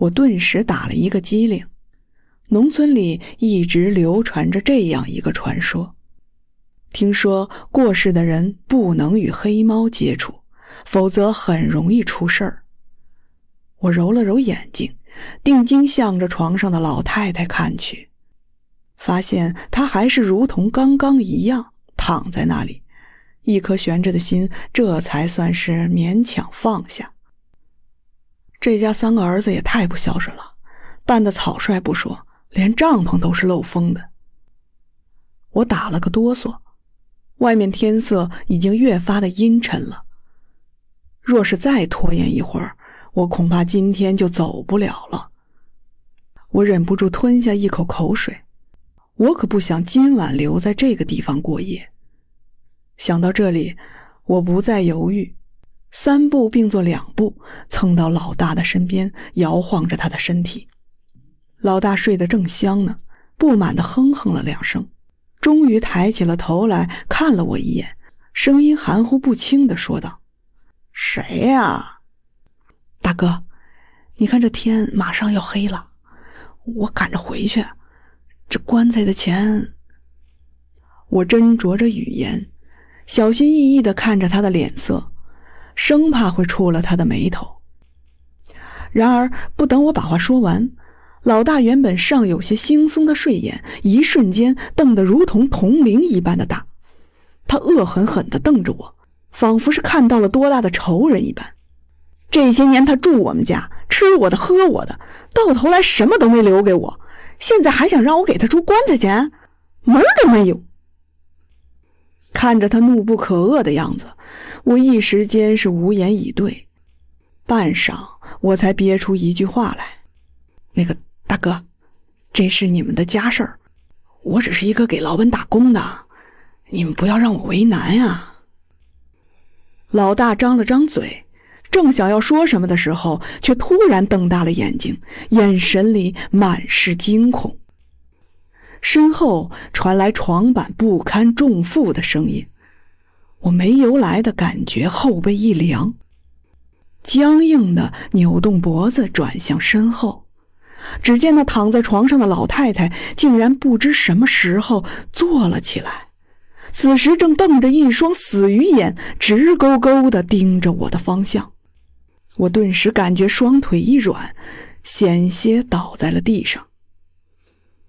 我顿时打了一个激灵。农村里一直流传着这样一个传说：听说过世的人不能与黑猫接触，否则很容易出事儿。我揉了揉眼睛，定睛向着床上的老太太看去，发现她还是如同刚刚一样躺在那里，一颗悬着的心这才算是勉强放下。这家三个儿子也太不孝顺了，办的草率不说。连帐篷都是漏风的，我打了个哆嗦。外面天色已经越发的阴沉了，若是再拖延一会儿，我恐怕今天就走不了了。我忍不住吞下一口口水，我可不想今晚留在这个地方过夜。想到这里，我不再犹豫，三步并作两步，蹭到老大的身边，摇晃着他的身体。老大睡得正香呢，不满地哼哼了两声，终于抬起了头来看了我一眼，声音含糊不清地说道：“谁呀，大哥？你看这天马上要黑了，我赶着回去。这棺材的钱……”我斟酌着语言，小心翼翼地看着他的脸色，生怕会触了他的眉头。然而，不等我把话说完。老大原本尚有些惺忪的睡眼，一瞬间瞪得如同铜铃一般的大。他恶狠狠地瞪着我，仿佛是看到了多大的仇人一般。这些年他住我们家，吃我的，喝我的，到头来什么都没留给我，现在还想让我给他出棺材钱，门都没有。看着他怒不可遏的样子，我一时间是无言以对。半晌，我才憋出一句话来：“那个。”大哥，这是你们的家事儿，我只是一个给老板打工的，你们不要让我为难呀。老大张了张嘴，正想要说什么的时候，却突然瞪大了眼睛，眼神里满是惊恐。身后传来床板不堪重负的声音，我没由来的感觉后背一凉，僵硬的扭动脖子，转向身后。只见那躺在床上的老太太竟然不知什么时候坐了起来，此时正瞪着一双死鱼眼，直勾勾地盯着我的方向。我顿时感觉双腿一软，险些倒在了地上。